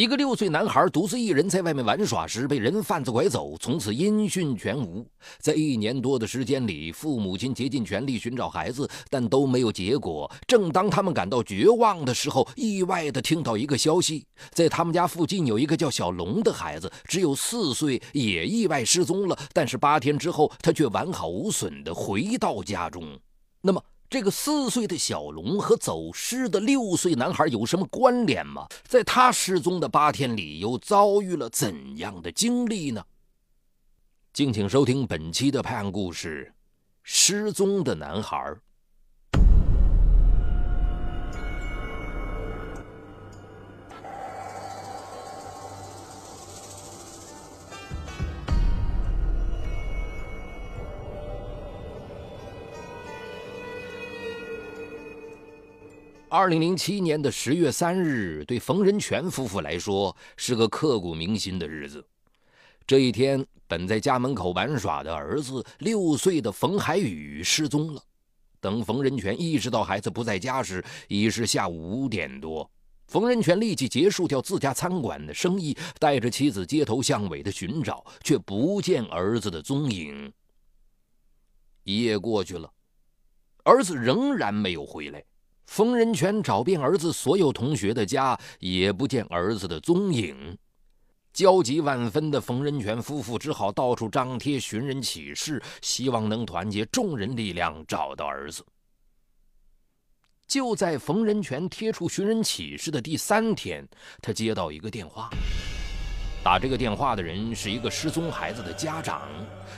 一个六岁男孩独自一人在外面玩耍时被人贩子拐走，从此音讯全无。在一年多的时间里，父母亲竭尽全力寻找孩子，但都没有结果。正当他们感到绝望的时候，意外的听到一个消息：在他们家附近有一个叫小龙的孩子，只有四岁，也意外失踪了。但是八天之后，他却完好无损的回到家中。那么？这个四岁的小龙和走失的六岁男孩有什么关联吗？在他失踪的八天里，又遭遇了怎样的经历呢？敬请收听本期的拍案故事《失踪的男孩》。二零零七年的十月三日，对冯仁全夫妇来说是个刻骨铭心的日子。这一天，本在家门口玩耍的儿子六岁的冯海宇失踪了。等冯仁全意识到孩子不在家时，已是下午五点多。冯仁全立即结束掉自家餐馆的生意，带着妻子街头巷尾的寻找，却不见儿子的踪影。一夜过去了，儿子仍然没有回来。冯仁全找遍儿子所有同学的家，也不见儿子的踪影。焦急万分的冯仁全夫妇只好到处张贴寻人启事，希望能团结众人力量找到儿子。就在冯仁全贴出寻人启事的第三天，他接到一个电话。打这个电话的人是一个失踪孩子的家长，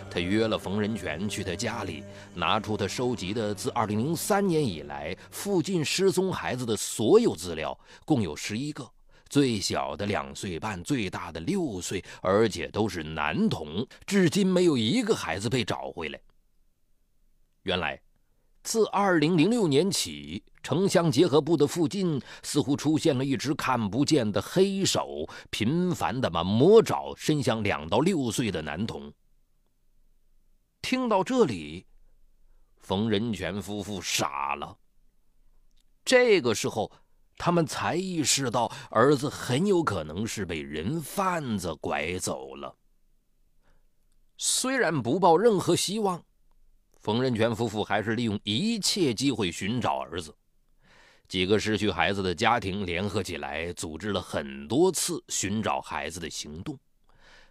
他约了冯仁全去他家里，拿出他收集的自2003年以来附近失踪孩子的所有资料，共有十一个，最小的两岁半，最大的六岁，而且都是男童，至今没有一个孩子被找回来。原来，自2006年起。城乡结合部的附近似乎出现了一只看不见的黑手，频繁的把魔爪伸向两到六岁的男童。听到这里，冯仁全夫妇傻了。这个时候，他们才意识到儿子很有可能是被人贩子拐走了。虽然不抱任何希望，冯仁全夫妇还是利用一切机会寻找儿子。几个失去孩子的家庭联合起来，组织了很多次寻找孩子的行动。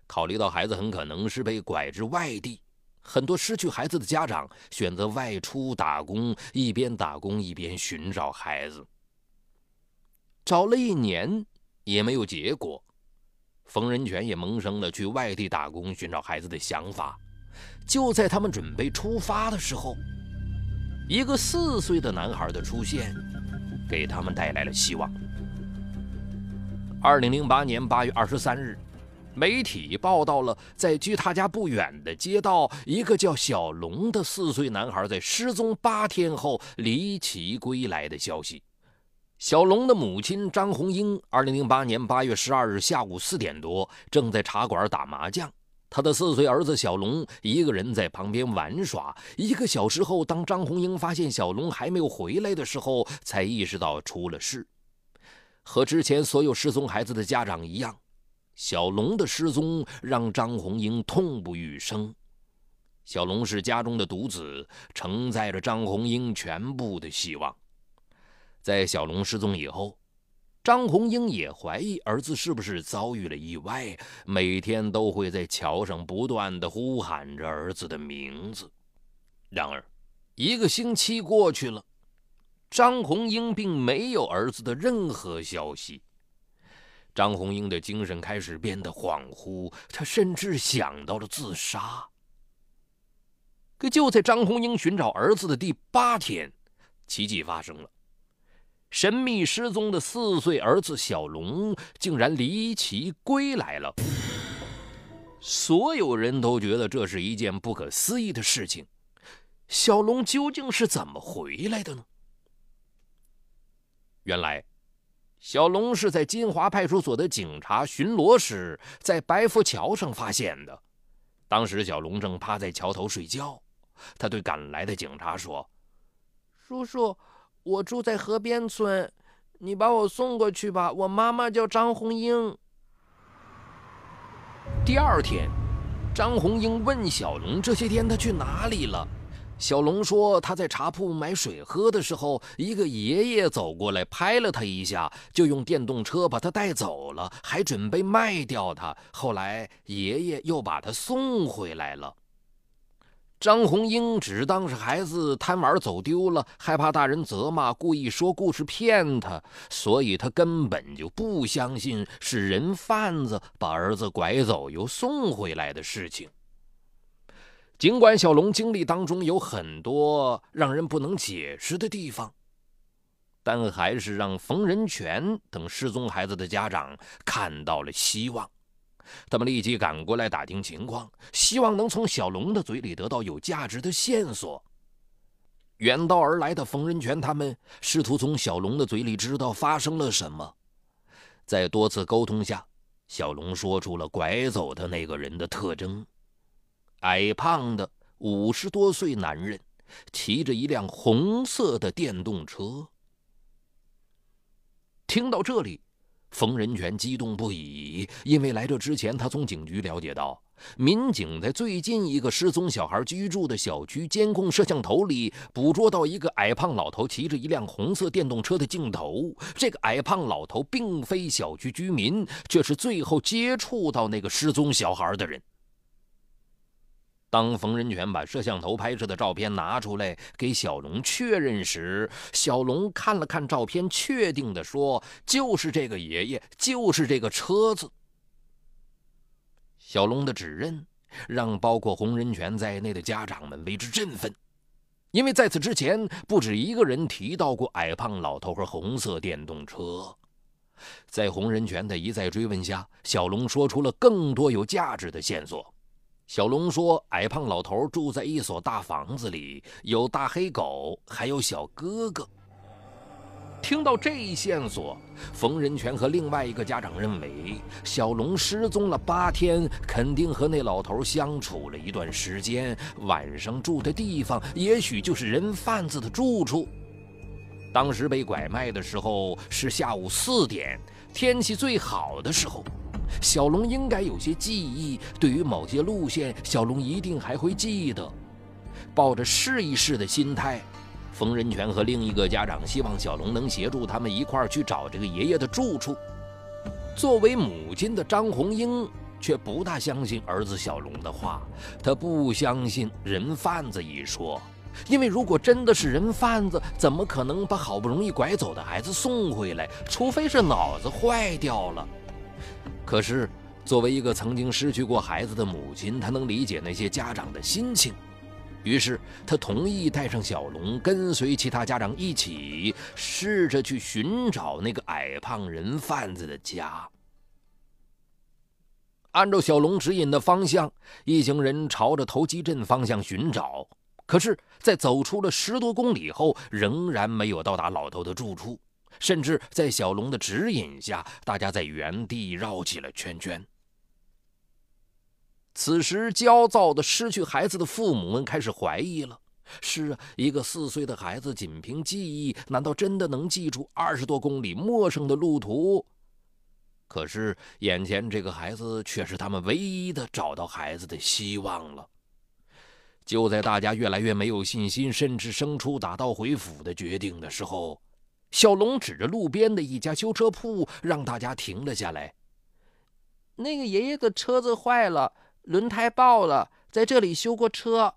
考虑到孩子很可能是被拐至外地，很多失去孩子的家长选择外出打工，一边打工一边寻找孩子。找了一年也没有结果，冯仁全也萌生了去外地打工寻找孩子的想法。就在他们准备出发的时候，一个四岁的男孩的出现。给他们带来了希望。二零零八年八月二十三日，媒体报道了在距他家不远的街道，一个叫小龙的四岁男孩在失踪八天后离奇归来的消息。小龙的母亲张红英，二零零八年八月十二日下午四点多，正在茶馆打麻将。他的四岁儿子小龙一个人在旁边玩耍。一个小时后，当张红英发现小龙还没有回来的时候，才意识到出了事。和之前所有失踪孩子的家长一样，小龙的失踪让张红英痛不欲生。小龙是家中的独子，承载着张红英全部的希望。在小龙失踪以后。张红英也怀疑儿子是不是遭遇了意外，每天都会在桥上不断的呼喊着儿子的名字。然而，一个星期过去了，张红英并没有儿子的任何消息。张红英的精神开始变得恍惚，她甚至想到了自杀。可就在张红英寻找儿子的第八天，奇迹发生了。神秘失踪的四岁儿子小龙竟然离奇归来了，所有人都觉得这是一件不可思议的事情。小龙究竟是怎么回来的呢？原来，小龙是在金华派出所的警察巡逻时，在白佛桥上发现的。当时，小龙正趴在桥头睡觉，他对赶来的警察说：“叔叔。”我住在河边村，你把我送过去吧，我妈妈叫张红英。”第二天，张红英问小龙：“这些天他去哪里了？”小龙说：“他在茶铺买水喝的时候，一个爷爷走过来拍了他一下，就用电动车把他带走了，还准备卖掉他。后来爷爷又把他送回来了。”张红英只当是孩子贪玩走丢了，害怕大人责骂，故意说故事骗他，所以他根本就不相信是人贩子把儿子拐走又送回来的事情。尽管小龙经历当中有很多让人不能解释的地方，但还是让冯仁全等失踪孩子的家长看到了希望。他们立即赶过来打听情况，希望能从小龙的嘴里得到有价值的线索。远道而来的冯仁全他们试图从小龙的嘴里知道发生了什么。在多次沟通下，小龙说出了拐走的那个人的特征。矮胖的五十多岁男人，骑着一辆红色的电动车。听到这里，冯仁全激动不已，因为来这之前，他从警局了解到，民警在最近一个失踪小孩居住的小区监控摄像头里捕捉到一个矮胖老头骑着一辆红色电动车的镜头。这个矮胖老头并非小区居民，却是最后接触到那个失踪小孩的人。当冯仁全把摄像头拍摄的照片拿出来给小龙确认时，小龙看了看照片，确定的说：“就是这个爷爷，就是这个车子。”小龙的指认让包括洪仁全在内的家长们为之振奋，因为在此之前，不止一个人提到过矮胖老头和红色电动车。在洪仁全的一再追问下，小龙说出了更多有价值的线索。小龙说：“矮胖老头住在一所大房子里，有大黑狗，还有小哥哥。”听到这一线索，冯仁全和另外一个家长认为，小龙失踪了八天，肯定和那老头相处了一段时间，晚上住的地方也许就是人贩子的住处。当时被拐卖的时候是下午四点，天气最好的时候。小龙应该有些记忆，对于某些路线，小龙一定还会记得。抱着试一试的心态，冯仁全和另一个家长希望小龙能协助他们一块儿去找这个爷爷的住处。作为母亲的张红英却不大相信儿子小龙的话，她不相信人贩子一说，因为如果真的是人贩子，怎么可能把好不容易拐走的孩子送回来？除非是脑子坏掉了。可是，作为一个曾经失去过孩子的母亲，她能理解那些家长的心情。于是，她同意带上小龙，跟随其他家长一起，试着去寻找那个矮胖人贩子的家。按照小龙指引的方向，一行人朝着投机镇方向寻找。可是，在走出了十多公里后，仍然没有到达老头的住处。甚至在小龙的指引下，大家在原地绕起了圈圈。此时，焦躁的失去孩子的父母们开始怀疑了：是啊，一个四岁的孩子，仅凭记忆，难道真的能记住二十多公里陌生的路途？可是，眼前这个孩子却是他们唯一的找到孩子的希望了。就在大家越来越没有信心，甚至生出打道回府的决定的时候。小龙指着路边的一家修车铺，让大家停了下来。那个爷爷的车子坏了，轮胎爆了，在这里修过车。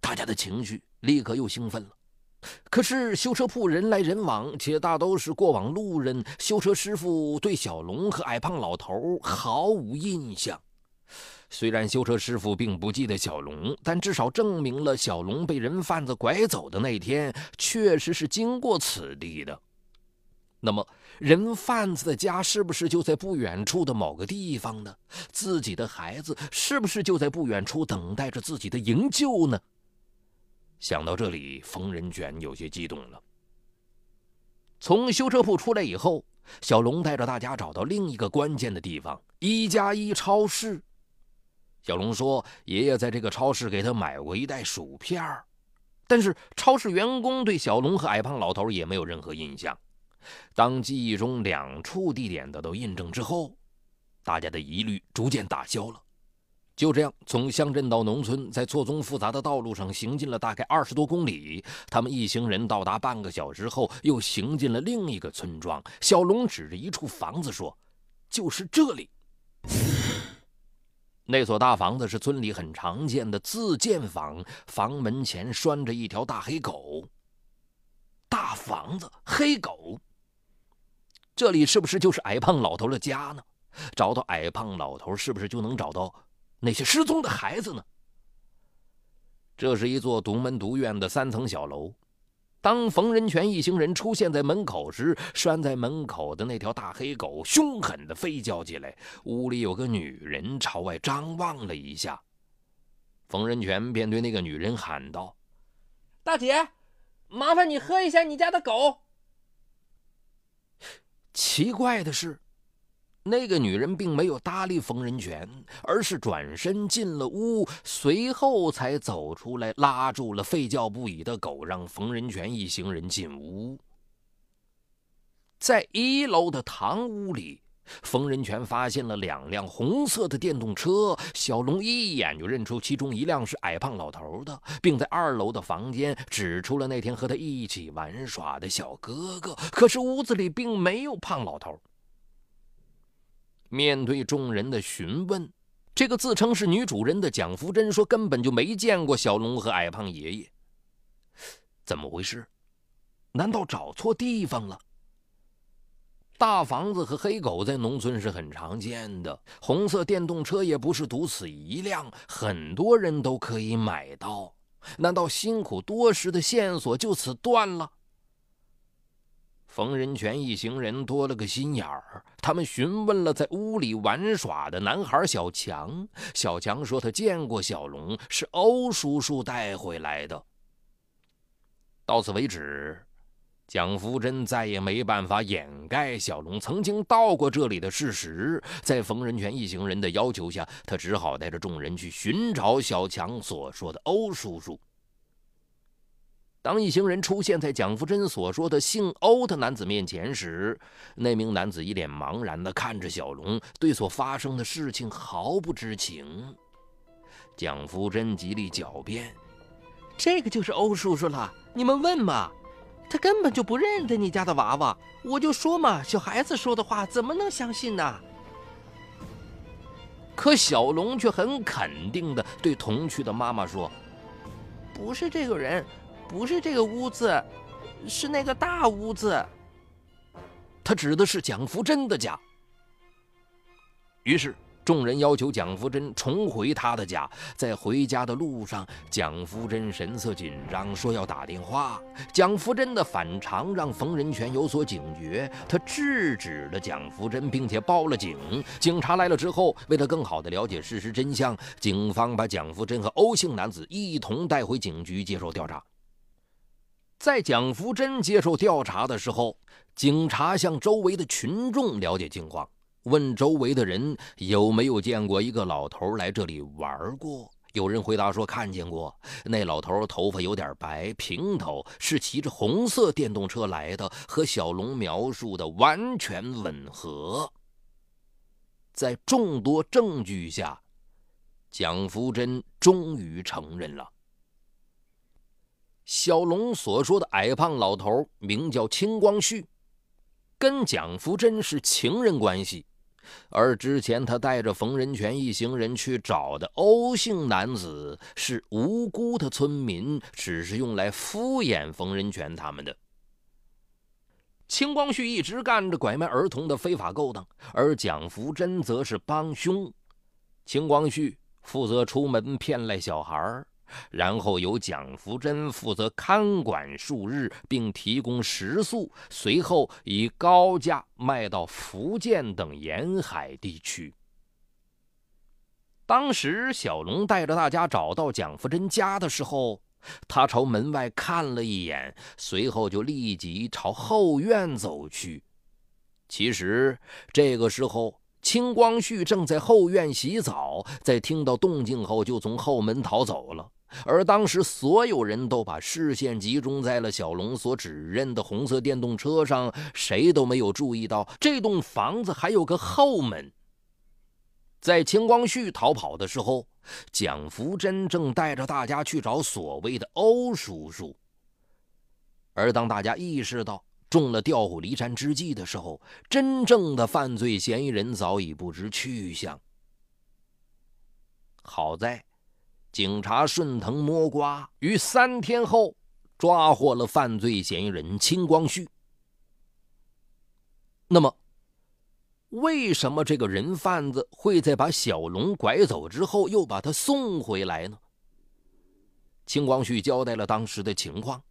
大家的情绪立刻又兴奋了。可是修车铺人来人往，且大都是过往路人，修车师傅对小龙和矮胖老头毫无印象。虽然修车师傅并不记得小龙，但至少证明了小龙被人贩子拐走的那天确实是经过此地的。那么，人贩子的家是不是就在不远处的某个地方呢？自己的孩子是不是就在不远处等待着自己的营救呢？想到这里，冯仁卷有些激动了。从修车铺出来以后，小龙带着大家找到另一个关键的地方——一加一超市。小龙说：“爷爷在这个超市给他买过一袋薯片儿但是超市员工对小龙和矮胖老头也没有任何印象。当记忆中两处地点得到印证之后，大家的疑虑逐渐打消了。就这样，从乡镇到农村，在错综复杂的道路上行进了大概二十多公里。他们一行人到达半个小时后，又行进了另一个村庄。小龙指着一处房子说：“就是这里。”那所大房子是村里很常见的自建房，房门前拴着一条大黑狗。大房子，黑狗。这里是不是就是矮胖老头的家呢？找到矮胖老头，是不是就能找到？那些失踪的孩子呢？这是一座独门独院的三层小楼。当冯仁全一行人出现在门口时，拴在门口的那条大黑狗凶狠地吠叫起来。屋里有个女人朝外张望了一下，冯仁全便对那个女人喊道：“大姐，麻烦你喝一下你家的狗。”奇怪的是。那个女人并没有搭理冯仁泉，而是转身进了屋，随后才走出来，拉住了吠叫不已的狗，让冯仁泉一行人进屋。在一楼的堂屋里，冯仁泉发现了两辆红色的电动车，小龙一眼就认出其中一辆是矮胖老头的，并在二楼的房间指出了那天和他一起玩耍的小哥哥。可是屋子里并没有胖老头。面对众人的询问，这个自称是女主人的蒋福珍说：“根本就没见过小龙和矮胖爷爷。怎么回事？难道找错地方了？大房子和黑狗在农村是很常见的，红色电动车也不是独此一辆，很多人都可以买到。难道辛苦多时的线索就此断了？”冯仁全一行人多了个心眼儿，他们询问了在屋里玩耍的男孩小强。小强说他见过小龙，是欧叔叔带回来的。到此为止，蒋福珍再也没办法掩盖小龙曾经到过这里的事实。在冯仁全一行人的要求下，他只好带着众人去寻找小强所说的欧叔叔。当一行人出现在蒋福珍所说的姓欧的男子面前时，那名男子一脸茫然地看着小龙，对所发生的事情毫不知情。蒋福珍极力狡辩：“这个就是欧叔叔了，你们问嘛，他根本就不认得你家的娃娃。我就说嘛，小孩子说的话怎么能相信呢？”可小龙却很肯定地对同去的妈妈说：“不是这个人。”不是这个屋子，是那个大屋子。他指的是蒋福珍的家。于是众人要求蒋福珍重回他的家。在回家的路上，蒋福珍神色紧张，说要打电话。蒋福珍的反常让冯仁全有所警觉，他制止了蒋福珍，并且报了警。警察来了之后，为了更好的了解事实真相，警方把蒋福珍和欧姓男子一同带回警局接受调查。在蒋福珍接受调查的时候，警察向周围的群众了解情况，问周围的人有没有见过一个老头来这里玩过。有人回答说看见过，那老头头发有点白，平头，是骑着红色电动车来的，和小龙描述的完全吻合。在众多证据下，蒋福珍终于承认了。小龙所说的矮胖老头名叫清光绪，跟蒋福珍是情人关系，而之前他带着冯仁泉一行人去找的欧姓男子是无辜的村民，只是用来敷衍冯仁泉他们的。清光绪一直干着拐卖儿童的非法勾当，而蒋福珍则是帮凶。清光绪负责出门骗来小孩儿。然后由蒋福珍负责看管数日，并提供食宿，随后以高价卖到福建等沿海地区。当时小龙带着大家找到蒋福珍家的时候，他朝门外看了一眼，随后就立即朝后院走去。其实这个时候，清光绪正在后院洗澡，在听到动静后就从后门逃走了。而当时所有人都把视线集中在了小龙所指认的红色电动车上，谁都没有注意到这栋房子还有个后门。在秦光绪逃跑的时候，蒋福珍正带着大家去找所谓的欧叔叔。而当大家意识到中了调虎离山之计的时候，真正的犯罪嫌疑人早已不知去向。好在。警察顺藤摸瓜，于三天后抓获了犯罪嫌疑人清光绪。那么，为什么这个人贩子会在把小龙拐走之后又把他送回来呢？清光绪交代了当时的情况。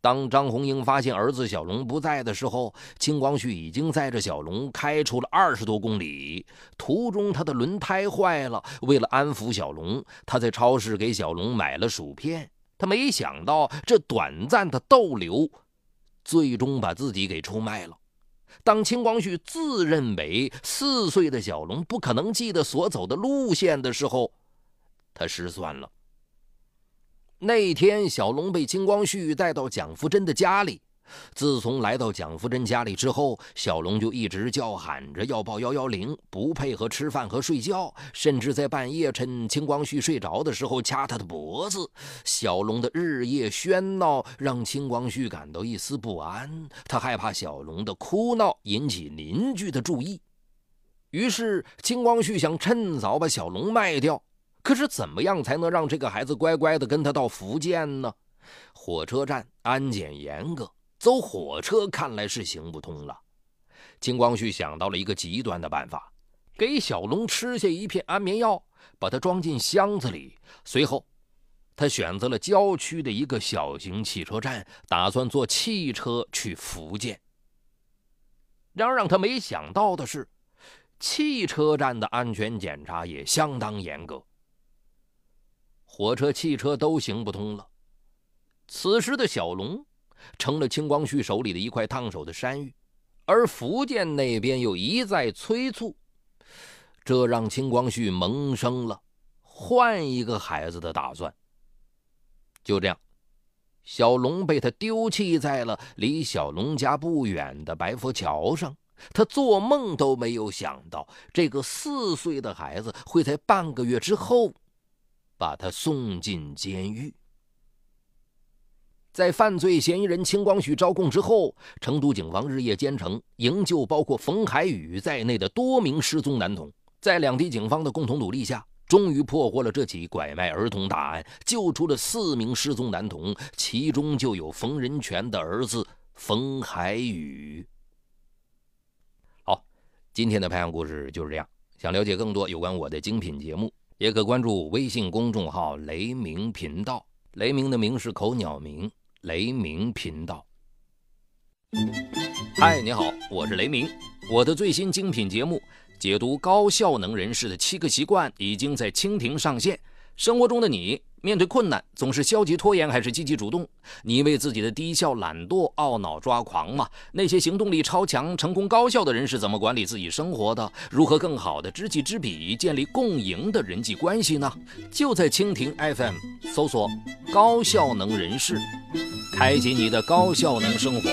当张红英发现儿子小龙不在的时候，清光绪已经载着小龙开出了二十多公里。途中，他的轮胎坏了。为了安抚小龙，他在超市给小龙买了薯片。他没想到，这短暂的逗留，最终把自己给出卖了。当清光绪自认为四岁的小龙不可能记得所走的路线的时候，他失算了。那天，小龙被金光绪带到蒋福珍的家里。自从来到蒋福珍家里之后，小龙就一直叫喊着要报幺幺零，不配合吃饭和睡觉，甚至在半夜趁金光绪睡着的时候掐他的脖子。小龙的日夜喧闹让金光绪感到一丝不安，他害怕小龙的哭闹引起邻居的注意，于是金光绪想趁早把小龙卖掉。可是，怎么样才能让这个孩子乖乖的跟他到福建呢？火车站安检严格，走火车看来是行不通了。金光旭想到了一个极端的办法，给小龙吃下一片安眠药，把它装进箱子里。随后，他选择了郊区的一个小型汽车站，打算坐汽车去福建。然而，让他没想到的是，汽车站的安全检查也相当严格。火车、汽车都行不通了。此时的小龙成了清光绪手里的一块烫手的山芋，而福建那边又一再催促，这让清光绪萌生了换一个孩子的打算。就这样，小龙被他丢弃在了离小龙家不远的白佛桥上。他做梦都没有想到，这个四岁的孩子会在半个月之后。把他送进监狱。在犯罪嫌疑人清光绪招供之后，成都警方日夜兼程，营救包括冯海宇在内的多名失踪男童。在两地警方的共同努力下，终于破获了这起拐卖儿童大案，救出了四名失踪男童，其中就有冯仁权的儿子冯海宇。好，今天的拍案故事就是这样。想了解更多有关我的精品节目。也可关注微信公众号“雷鸣频道”，雷鸣的鸣是口鸟鸣，雷鸣频道。嗨，你好，我是雷鸣。我的最新精品节目解读高效能人士的七个习惯已经在蜻蜓上线。生活中的你。面对困难，总是消极拖延还是积极主动？你为自己的低效懒惰懊恼抓狂吗？那些行动力超强、成功高效的人是怎么管理自己生活的？如何更好的知己知彼，建立共赢的人际关系呢？就在蜻蜓 FM 搜索“高效能人士”，开启你的高效能生活。